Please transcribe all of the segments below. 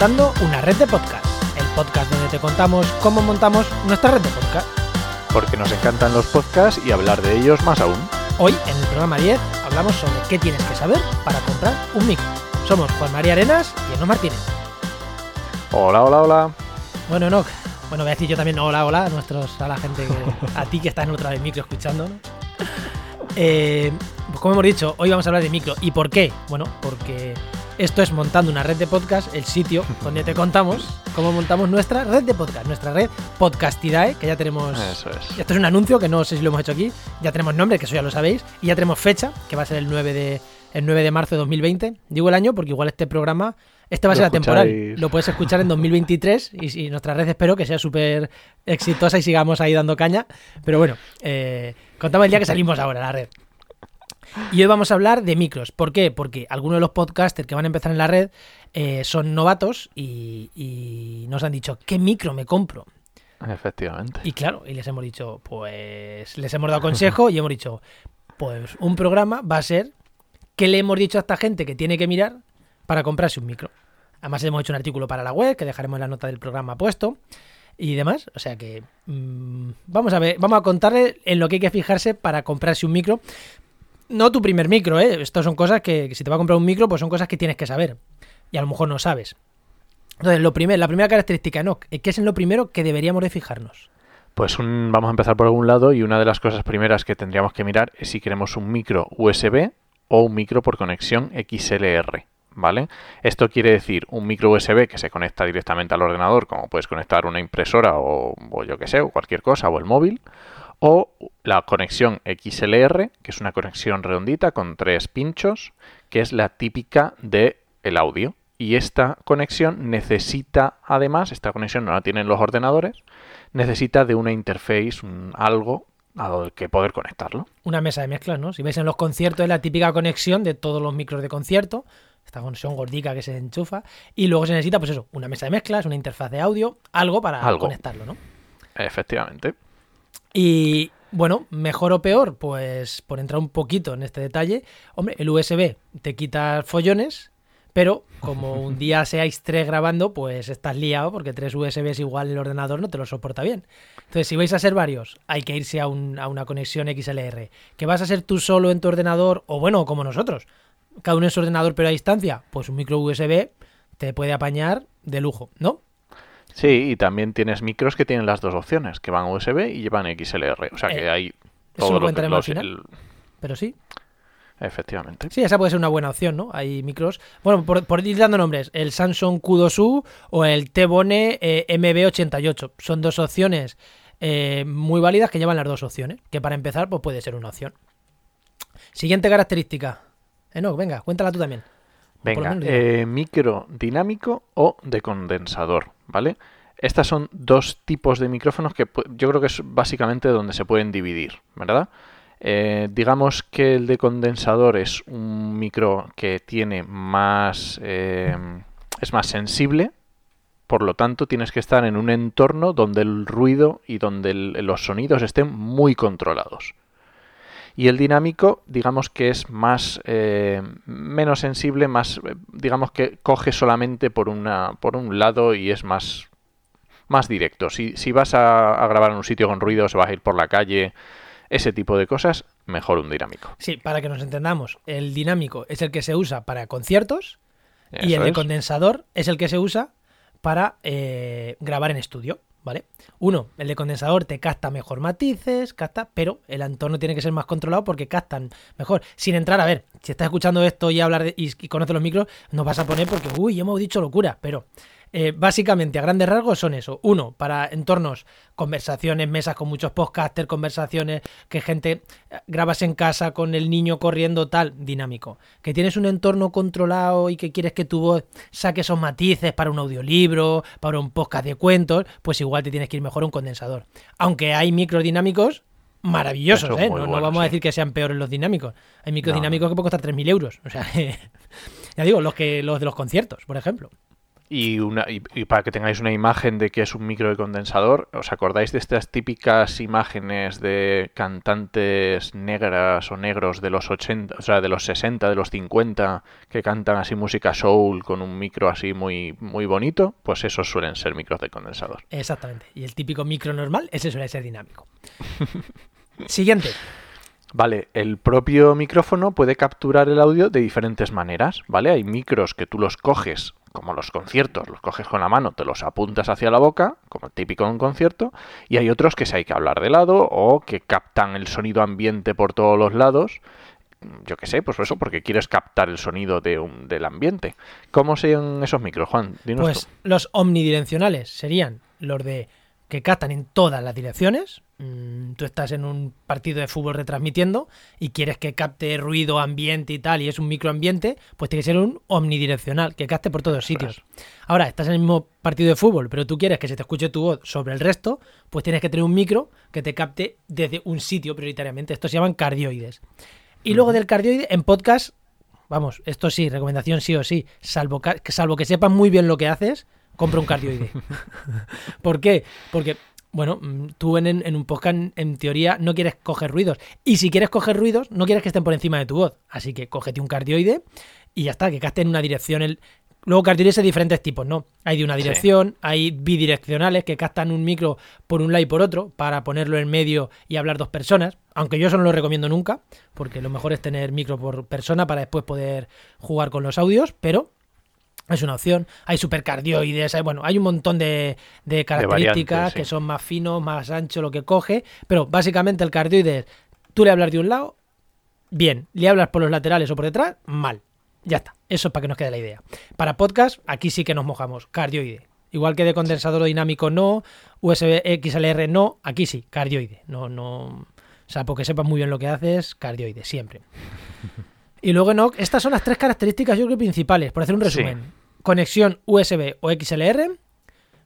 montando una red de podcast, el podcast donde te contamos cómo montamos nuestra red de podcast. Porque nos encantan los podcasts y hablar de ellos más aún. Hoy, en el programa 10, hablamos sobre qué tienes que saber para comprar un micro. Somos Juan María Arenas y Eno Martínez. Hola, hola, hola. Bueno, Enoch, bueno, voy a decir yo también hola, hola a, nuestros, a la gente, que- a ti que estás en otra vez micro escuchando. ¿no? Eh, pues como hemos dicho, hoy vamos a hablar de micro. ¿Y por qué? Bueno, porque esto es montando una red de podcast, el sitio donde te contamos cómo montamos nuestra red de podcast, nuestra red Podcastidae, que ya tenemos. Eso es. Esto es un anuncio que no sé si lo hemos hecho aquí. Ya tenemos nombre, que eso ya lo sabéis. Y ya tenemos fecha, que va a ser el 9 de, el 9 de marzo de 2020. Digo el año porque igual este programa, este va a ser escucháis. Lo puedes escuchar en 2023 y, y nuestra red espero que sea súper exitosa y sigamos ahí dando caña. Pero bueno, eh, contamos el día que salimos ahora, la red. Y hoy vamos a hablar de micros. ¿Por qué? Porque algunos de los podcasters que van a empezar en la red eh, son novatos y, y nos han dicho, ¿qué micro me compro? Efectivamente. Y claro, y les hemos dicho, pues les hemos dado consejo y hemos dicho, pues un programa va a ser qué le hemos dicho a esta gente que tiene que mirar para comprarse un micro. Además hemos hecho un artículo para la web que dejaremos en la nota del programa puesto y demás. O sea que mm, vamos a ver, vamos a contarle en lo que hay que fijarse para comprarse un micro. No tu primer micro, ¿eh? Estas son cosas que, si te va a comprar un micro, pues son cosas que tienes que saber. Y a lo mejor no sabes. Entonces, lo primer, la primera característica, no, ¿qué es lo primero que deberíamos de fijarnos? Pues un- vamos a empezar por algún lado y una de las cosas primeras que tendríamos que mirar es si queremos un micro USB o un micro por conexión XLR. ¿Vale? Esto quiere decir un micro USB que se conecta directamente al ordenador, como puedes conectar una impresora o, o yo que sé, o cualquier cosa, o el móvil, o la conexión XLR, que es una conexión redondita con tres pinchos, que es la típica de el audio. Y esta conexión necesita, además, esta conexión no la tienen los ordenadores, necesita de una interface, un algo al que poder conectarlo. Una mesa de mezclas, ¿no? Si veis en los conciertos es la típica conexión de todos los micros de concierto, esta conexión gordica que se enchufa, y luego se necesita, pues eso, una mesa de mezclas, una interfaz de audio, algo para Algo. conectarlo, ¿no? Efectivamente. Y bueno, mejor o peor, pues por entrar un poquito en este detalle, hombre, el USB te quita follones, pero como un día seáis tres grabando, pues estás liado porque tres USBs igual el ordenador no te lo soporta bien. Entonces, si vais a ser varios, hay que irse a, un- a una conexión XLR. ¿Que vas a ser tú solo en tu ordenador? O bueno, como nosotros, cada uno en su ordenador pero a distancia, pues un micro USB te puede apañar de lujo, ¿no? Sí, y también tienes micros que tienen las dos opciones, que van USB y llevan XLR. O sea que Eh, hay todo lo lo que- los- final. el- Pero sí, Efectivamente. Sí, esa puede ser una buena opción, ¿no? Hay micros. Bueno, por, por ir dando nombres, el Samsung Q2U o el T-Bone eh, MB88. Son dos opciones eh, muy válidas que llevan las dos opciones. Que para empezar, pues puede ser una opción. Siguiente característica. Enoch, venga, cuéntala tú también. Venga, menos eh, micro dinámico o de condensador, ¿vale? Estas son dos tipos de micrófonos que yo creo que es básicamente donde se pueden dividir, ¿verdad? Eh, digamos que el de condensador es un micro que tiene más... eh, es más sensible, por lo tanto tienes que estar en un entorno donde el ruido y donde los sonidos estén muy controlados. Y el dinámico, digamos que es más eh, menos sensible, más eh, digamos que coge solamente por una por un lado y es más más directo. Si, si vas a, a grabar en un sitio con ruido, se vas a ir por la calle, ese tipo de cosas, mejor un dinámico. Sí, para que nos entendamos, el dinámico es el que se usa para conciertos y el de condensador es el que se usa para eh, grabar en estudio, ¿vale? Uno, el de condensador te capta mejor matices, capta, pero el entorno tiene que ser más controlado porque captan mejor. Sin entrar, a ver, si estás escuchando esto y hablar de- y, y conoces los micros, nos vas a poner porque, uy, hemos dicho locura, pero eh, básicamente a grandes rasgos son eso. Uno, para entornos, conversaciones, mesas con muchos podcasters, conversaciones que gente eh, grabas en casa con el niño corriendo, tal, dinámico. Que tienes un entorno controlado y que quieres que tu voz saque esos matices para un audiolibro, para un podcast de cuentos, pues igual te tienes que ir mejor a un condensador. Aunque hay micros dinámicos maravillosos, ¿eh? No, vamos a decir que sean peores los dinámicos. Hay micros No, dinámicos que pueden costar 3.000 euros. O sea, ya digo, los, que, los de los conciertos, por ejemplo. Y, una, y, para que tengáis una imagen de que es un micro de condensador, ¿os acordáis de estas típicas imágenes de cantantes negras o negros de los 80, o sea, de los 60, de los 50, que cantan así música soul con un micro así muy, muy bonito? Pues esos suelen ser micros de condensador. Exactamente. Y el típico micro normal, ese suele ser dinámico. Siguiente. Vale, el propio micrófono puede capturar el audio de diferentes maneras, ¿vale? Hay micros que tú los coges, como los conciertos, los coges con la mano, te los apuntas hacia la boca, como típico en un concierto, y hay otros que se hay que hablar de lado o que captan el sonido ambiente por todos los lados. Yo qué sé, pues eso, porque quieres captar el sonido de un, del ambiente. ¿Cómo serían esos micros, Juan? pues los omnidireccionales serían los de que captan en todas las direcciones. Mm, tú estás en un partido de fútbol retransmitiendo y quieres que capte ruido, ambiente y tal, y es un microambiente, pues tiene que ser un omnidireccional, que capte por todos sitios. Ahora, estás en el mismo partido de fútbol, pero tú quieres que se te escuche tu voz sobre el resto, pues tienes que tener un micro que te capte desde un sitio prioritariamente. Estos se llaman cardioides. Y luego del cardioide, en podcast, vamos, esto sí, recomendación sí o sí, salvo que, salvo que sepas muy bien lo que haces, compra un cardioide. ¿Por qué? Porque, bueno, mm, tú en, un podcast, en teoría, no quieres coger ruidos. Y si quieres coger ruidos, no quieres que estén por encima de tu voz. Así que cógete un cardioide y ya está, que caste en una dirección el, Luego cardioides de diferentes tipos, ¿no? Hay de una dirección, hay bidireccionales que captan un micro por un lado y por otro para ponerlo en medio y hablar dos personas. Aunque yo eso no lo recomiendo nunca, porque lo mejor es tener micro por persona para después poder jugar con los audios, pero es una opción. Hay supercardioides, hay, bueno, hay un montón de, características que son más finos, más ancho lo que coge, pero básicamente el cardioide tú le hablas de un lado, bien, le hablas por los laterales o por detrás, mal. Ya está, eso es para que nos quede la idea. Para podcast, aquí sí que nos mojamos, cardioide. Igual que de condensador dinámico no, USB XLR no, aquí sí, cardioide. No, no, o sea, porque sepas muy bien lo que haces, cardioide, siempre. Y luego no, estas son las tres características yo creo principales, por hacer un resumen. Conexión USB o XLR,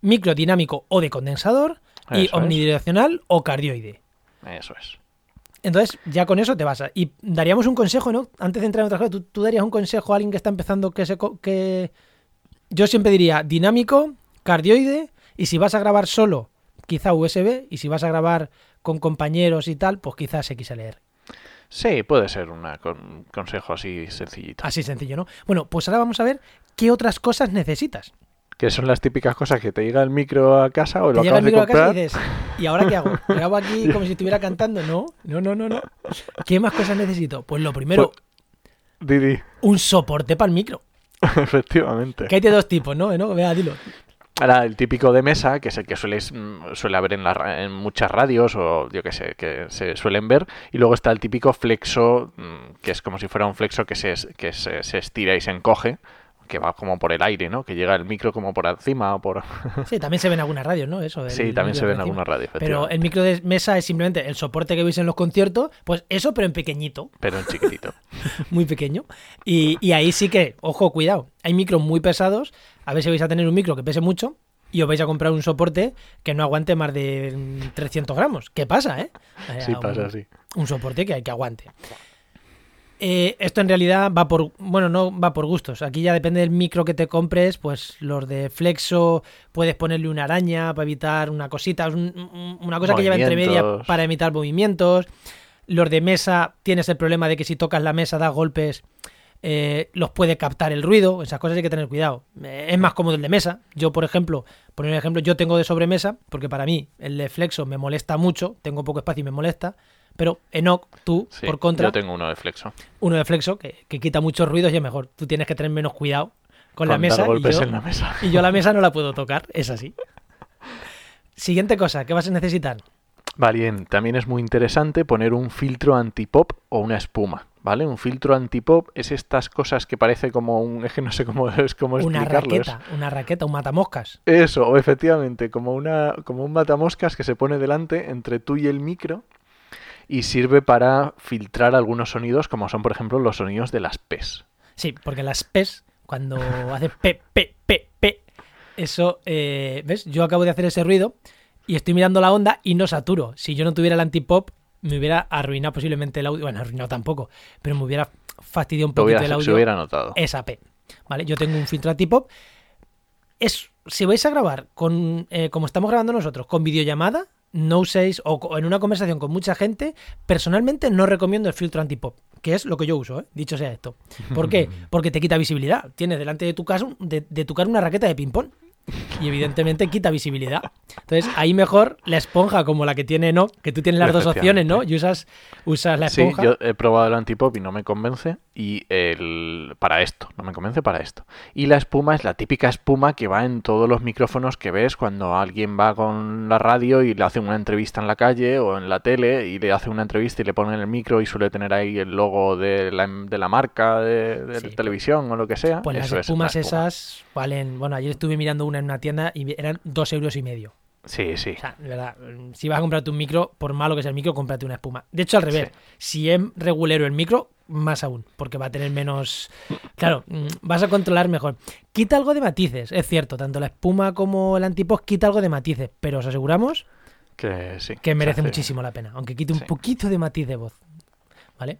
micro dinámico o de condensador y omnidireccional o cardioide. Eso es. Entonces, ya con eso te vas. A... Y daríamos un consejo, ¿no? Antes de entrar en otra cosa, ¿tú, darías un consejo a alguien que está empezando que se. que. Yo siempre diría dinámico, cardioide, y si vas a grabar solo, quizá USB, y si vas a grabar con compañeros y tal, pues quizás XLR. Sí, puede ser un consejo así sencillito. Así sencillo, ¿no? Bueno, pues ahora vamos a ver qué otras cosas necesitas. Que son las típicas cosas que te llega el micro a casa o lo acabas de comprar. y dices, ¿y ahora qué hago? ¿Grabo aquí como si estuviera cantando? No, no, no, no, no. ¿Qué más cosas necesito? Pues lo primero, Didi. un soporte para el micro. Efectivamente. Que hay de dos tipos, ¿no? ¿No? Vea, dilo. Ahora, el típico de mesa, que es el que sueles, mm, suele haber en, la, en muchas radios o yo que sé, que se suelen ver. Y luego está el típico flexo, mm, que es como si fuera un flexo que se, que se, se estira y se encoge que va como por el aire, ¿no? Que llega el micro como por encima o por... Sí, también se ven algunas radios, ¿no? Eso. sí, también se ven en algunas radios. Pero el micro de mesa es simplemente el soporte que veis en los conciertos, pues eso, pero en pequeñito. Pero en chiquitito. muy pequeño. Y, y ahí sí que, ojo, cuidado. Hay micros muy pesados. A ver si vais a tener un micro que pese mucho y os vais a comprar un soporte que no aguante más de 300 gramos. ¿Qué pasa, eh? Sí, pasa, sí. Un soporte que hay que aguante. Eh, esto en realidad va por, bueno, no va por gustos. Aquí ya depende del micro que te compres, pues los de flexo puedes ponerle una araña para evitar una cosita, una cosa que lleva entre media para evitar movimientos. Los de mesa tienes el problema de que si tocas la mesa da golpes, eh, los puede captar el ruido. Esas cosas hay que tener cuidado. Eh, es más cómodo el de mesa. Yo, por ejemplo, por un ejemplo, yo tengo de sobremesa, porque para mí el de flexo me molesta mucho, tengo poco espacio y me molesta. Pero Enoch, tú, por contra. Yo tengo uno de flexo. Uno de flexo que, quita muchos ruidos y es mejor. Tú tienes que tener menos cuidado con, la, mesa y yo, en la mesa. y yo la mesa no la puedo tocar, es así. Siguiente cosa, ¿qué vas a necesitar? Vale, también es muy interesante poner un filtro antipop o una espuma, ¿vale? Un filtro antipop es estas cosas que parece como un, es que no sé cómo es cómo una raqueta, una raqueta, un matamoscas. Eso, efectivamente, como una como un matamoscas que se pone delante entre tú y el micro y sirve para filtrar algunos sonidos, como son, por ejemplo, los sonidos de las P's. Sí, porque las P's, cuando hace P, P, P, P, eso, eh, ¿ves? Yo acabo de hacer ese ruido y estoy mirando la onda y no saturo. Si yo no tuviera el antipop, me hubiera arruinado posiblemente el audio. Bueno, arruinado tampoco, pero me hubiera fastidiado un poquito el audio. Se hubiera notado. Esa P. ¿Vale? Yo tengo un filtro antipop es, si vais a grabar con, eh, como estamos grabando nosotros, con videollamada, no uséis, o en una conversación con mucha gente, personalmente no recomiendo el filtro antipop, que es lo que yo uso, ¿eh? dicho sea esto. ¿Por qué? Porque te quita visibilidad. Tienes delante de tu, caso, de, de tu cara una raqueta de ping-pong. Y evidentemente quita visibilidad. Entonces, ahí mejor la esponja como la que tiene No, que tú tienes las dos opciones, ¿no? Y usas, usas la Sí, esponja. yo he probado el antipop y no me convence. Y el para esto, no me convence para esto. Y la espuma es la típica espuma que va en todos los micrófonos que ves cuando alguien va con la radio y le hace una entrevista en la calle o en la tele y le hace una entrevista y le ponen el micro y suele tener ahí el logo de la, de la marca de, de Sí. televisión o lo que sea. Pues las es espumas espuma. esas valen. Bueno, ayer estuve mirando una en una tienda y eran dos euros y medio. Sí, sí. O sea, de verdad, si vas a comprarte un micro, por malo que sea el micro, cómprate una espuma. De hecho, al revés, si es regulero el micro, más aún, porque va a tener menos. Claro, mm, vas a controlar mejor. Quita algo de matices, es cierto, tanto la espuma como el antipop quita algo de matices, pero os aseguramos Que sí. que se merece muchísimo la pena, aunque quite un Sí. poquito de matiz de voz. ¿Vale?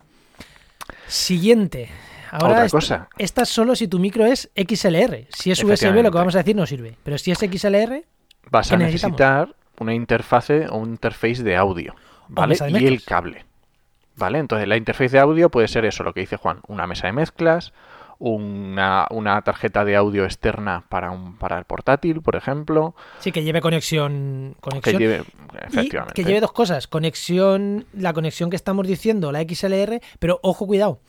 Siguiente. Ahora Otra esta, cosa. esta es solo si tu micro es XLR. Si es USB, lo que vamos a decir no sirve. Pero si es XLR, Vas ¿Qué a necesitar una interfase o un interface de audio, ¿vale? Y el cable, ¿vale? Entonces la interface de audio puede ser eso, lo que dice Juan, una mesa de mezclas, una, una tarjeta de audio externa para un para el portátil, por ejemplo, sí que lleve conexión. que conexión lleve, Y efectivamente, que lleve dos cosas, conexión, la conexión que estamos diciendo, la XLR, pero ojo, cuidado.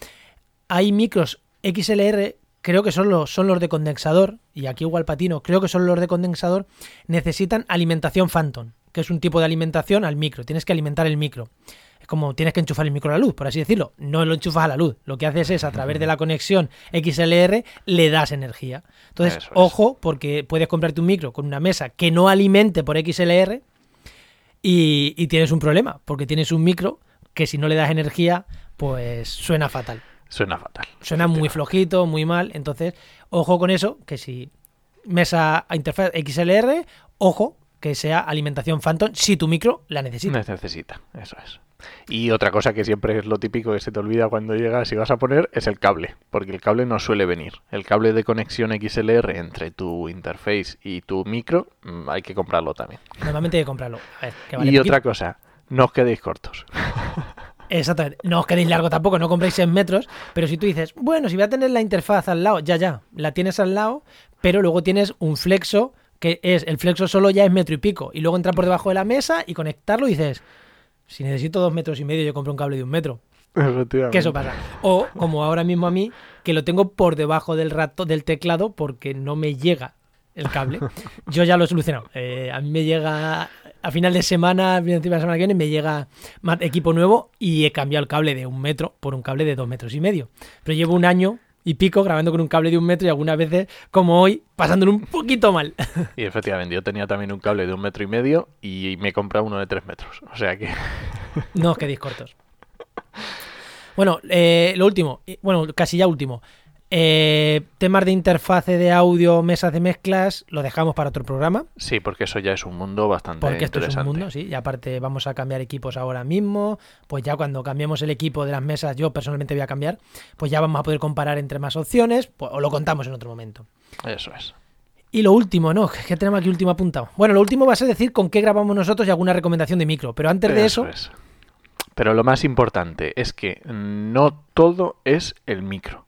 Hay micros XLR, creo que son los, son los de condensador, y aquí igual patino, creo que son los de condensador, necesitan alimentación Phantom, que es un tipo de alimentación al micro. Tienes que alimentar el micro. Como tienes que enchufar el micro a la luz, por así decirlo. No lo enchufas a la luz. Lo que haces es, a través de la conexión XLR, le das energía. Entonces, es. ojo, porque puedes comprarte un micro con una mesa que no alimente por XLR y, y tienes un problema, porque tienes un micro que si no le das energía, pues suena fatal. suena fatal. Suena muy flojito, muy mal. Entonces, ojo con eso, que si mesa a interfaz XLR, ojo que sea alimentación Phantom si tu micro la necesita. Necesita, eso es. Y otra cosa que siempre es lo típico que se te olvida cuando llegas y vas a poner es el cable, porque el cable no suele venir. El cable de conexión XLR entre tu interface y tu micro mm, hay que comprarlo también. Normalmente hay que comprarlo. A ver, que vale y poquito. otra cosa, no os quedéis cortos. Exactamente. No os quedéis largo tampoco, no compréis en metros, pero si tú dices, bueno, si voy a tener la interfaz al lado, ya, ya, la tienes al lado, pero luego tienes un flexo que es, el flexo solo ya es metro y pico, y luego entrar por debajo de la mesa y conectarlo y dices, si necesito dos metros y medio, yo compro un cable de un metro. Que eso pasa. O, como ahora mismo a mí, que lo tengo por debajo del rato del teclado porque no me llega el cable. Yo ya lo he solucionado. Eh, a mí me llega a final de semana, a principio de la semana que viene, me llega equipo nuevo y he cambiado el cable de un metro por un cable de dos metros y medio. Pero llevo un año y pico grabando con un cable de un metro y algunas veces, como hoy, pasándolo un poquito mal. Y efectivamente, yo tenía también un cable de un metro y medio y me he comprado uno de tres metros. O sea que No os quedéis cortos. Bueno, eh, lo último, eh, bueno, casi ya último. Eh, temas de interfase de audio, mesas de mezclas, lo dejamos para otro programa, sí, porque eso ya es un mundo bastante porque esto es un interesante. mundo, sí, y aparte vamos a cambiar equipos ahora mismo, pues ya cuando cambiemos el equipo de las mesas, yo personalmente voy a cambiar, pues ya vamos a poder comparar entre más opciones, pues, o lo contamos en otro momento. Eso es. Y lo último, ¿no? ¿Qué tenemos aquí último apuntado? Bueno, lo último va a ser decir con qué grabamos nosotros y alguna recomendación de micro, pero antes de eso, es. Pero lo más importante es que no todo es el micro,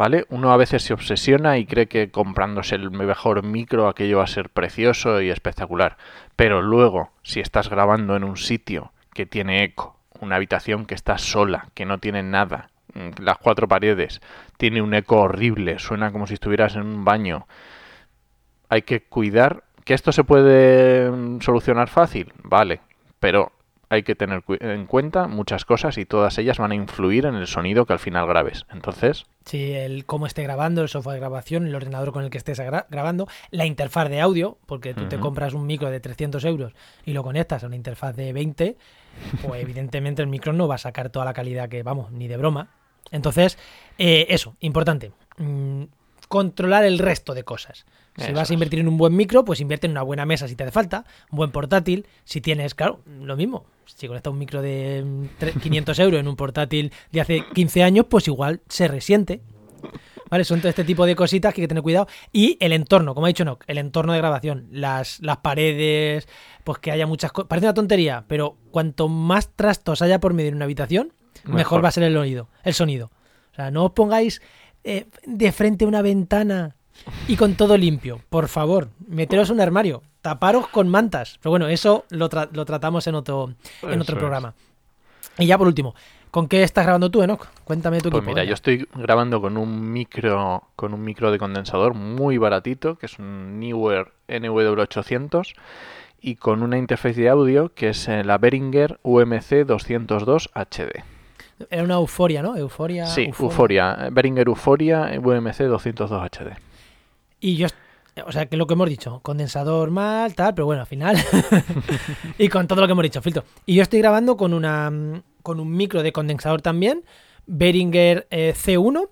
¿vale? Uno a veces se obsesiona y cree que comprándose el mejor micro aquello va a ser precioso y espectacular. Pero luego, si estás grabando en un sitio que tiene eco, una habitación que está sola, que no tiene nada, mm, las cuatro paredes, tiene un eco horrible, suena como si estuvieras en un baño, hay que cuidar que esto se puede mm, solucionar fácil, vale, pero hay que tener en cuenta muchas cosas y todas ellas van a influir en el sonido que al final grabes. Entonces, Sí, el cómo esté grabando, el software de grabación, el ordenador con el que estés gra- grabando, la interfaz de audio, porque tú te compras un micro de 300 euros y lo conectas a una interfaz de 20, pues evidentemente el micro no va a sacar toda la calidad que, vamos, ni de broma. Entonces, eh, eso, importante. mm, controlar el resto de cosas. Si Eso vas a invertir en un buen micro, pues invierte en una buena mesa si te hace falta, un buen portátil. Si tienes, claro, lo mismo. Si conectas un micro de mm, tre- 500 euros en un portátil de hace 15 años, pues igual se resiente. ¿Vale? Son todo este tipo de cositas que hay que tener cuidado. Y el entorno, como ha dicho Nock, el entorno de grabación, las, las paredes, pues que haya muchas cosas. Parece una tontería, pero cuanto más trastos haya por medio en una habitación, mejor, Mejor. va a ser el oído, el sonido. O sea, no os pongáis eh, de frente a una ventana y con todo limpio. Por favor, meteros en un armario, taparos con mantas. Pero bueno, eso lo, tra- lo tratamos en otro, en Eso otro es. programa. Y ya por último, ¿con qué estás grabando tú, Enoch? Cuéntame tu Pues equipo. mira, yo estoy grabando con un micro con un micro de condensador muy baratito, que es un Neewer NW800 y con una interfaz de audio que es eh, la Behringer UMC 202 HD. Era una euforia, ¿no? Euforia. Sí, euforia. Euphoria, Behringer Euphoria UMC 202 HD. Y yo, o sea, que lo que hemos dicho, condensador mal, tal, pero bueno, al final. y con todo lo que hemos dicho, filtro. Y yo estoy grabando con una con un micro de condensador también, Behringer eh, C1,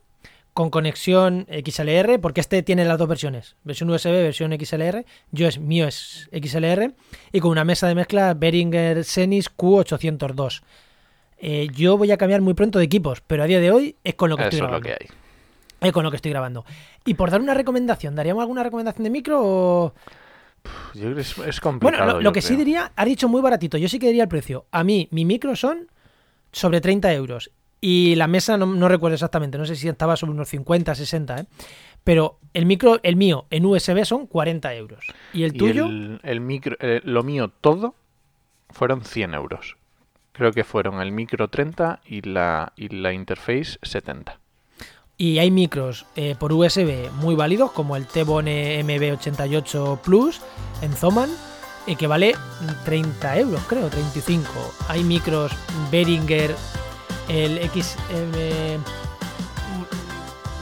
con conexión XLR, porque este tiene las dos versiones, versión USB, versión XLR. Yo es mío es XLR y con una mesa de mezcla Behringer Xenis Q802. Eh, yo voy a cambiar muy pronto de equipos, pero a día de hoy es con lo que Eso estoy es lo grabando. que hay. Eh, con lo que estoy grabando. Y por dar una recomendación, ¿daríamos alguna recomendación de micro o...? Yo creo que es, es Bueno, complicado. lo, que sí diría, has dicho muy baratito, yo sí que diría el precio. A mí, mi micro son sobre 30 euros. Y la mesa no, no recuerdo exactamente, no sé si estaba sobre unos 50, 60, ¿eh? Pero el micro, el mío, en USB son 40 euros. ¿Y el Y tuyo? el, el micro, eh, lo mío todo fueron 100 euros. Creo que fueron el micro 30 y la, y la interface 70. Y hay micros eh, por USB muy válidos, como el T-Bone MB88 Plus en Zoman, eh, que vale 30 euros, creo, 35. Hay micros Behringer, el XM.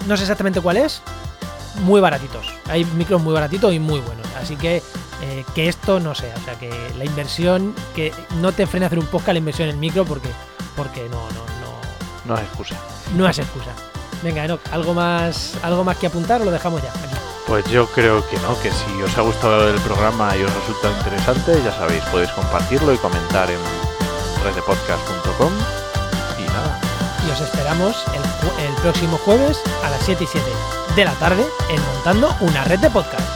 No sé exactamente cuál es. Muy baratitos. Hay micros muy baratitos y muy buenos. Así que eh, que esto no sea. O sea, que la inversión. Que no te frene a hacer un podcast la inversión en el micro porque, porque no, no, no, No es excusa. no es excusa. Venga, Enoch, ¿algo más, ¿algo más que apuntar o lo dejamos ya? Aquí. Pues yo creo que no, que si os ha gustado el programa y os resulta interesante, ya sabéis, podéis compartirlo y comentar en reddepodcast.com. Y nada, Y os esperamos el, el próximo jueves a las 7 y 7 de la tarde en Montando una red de podcast.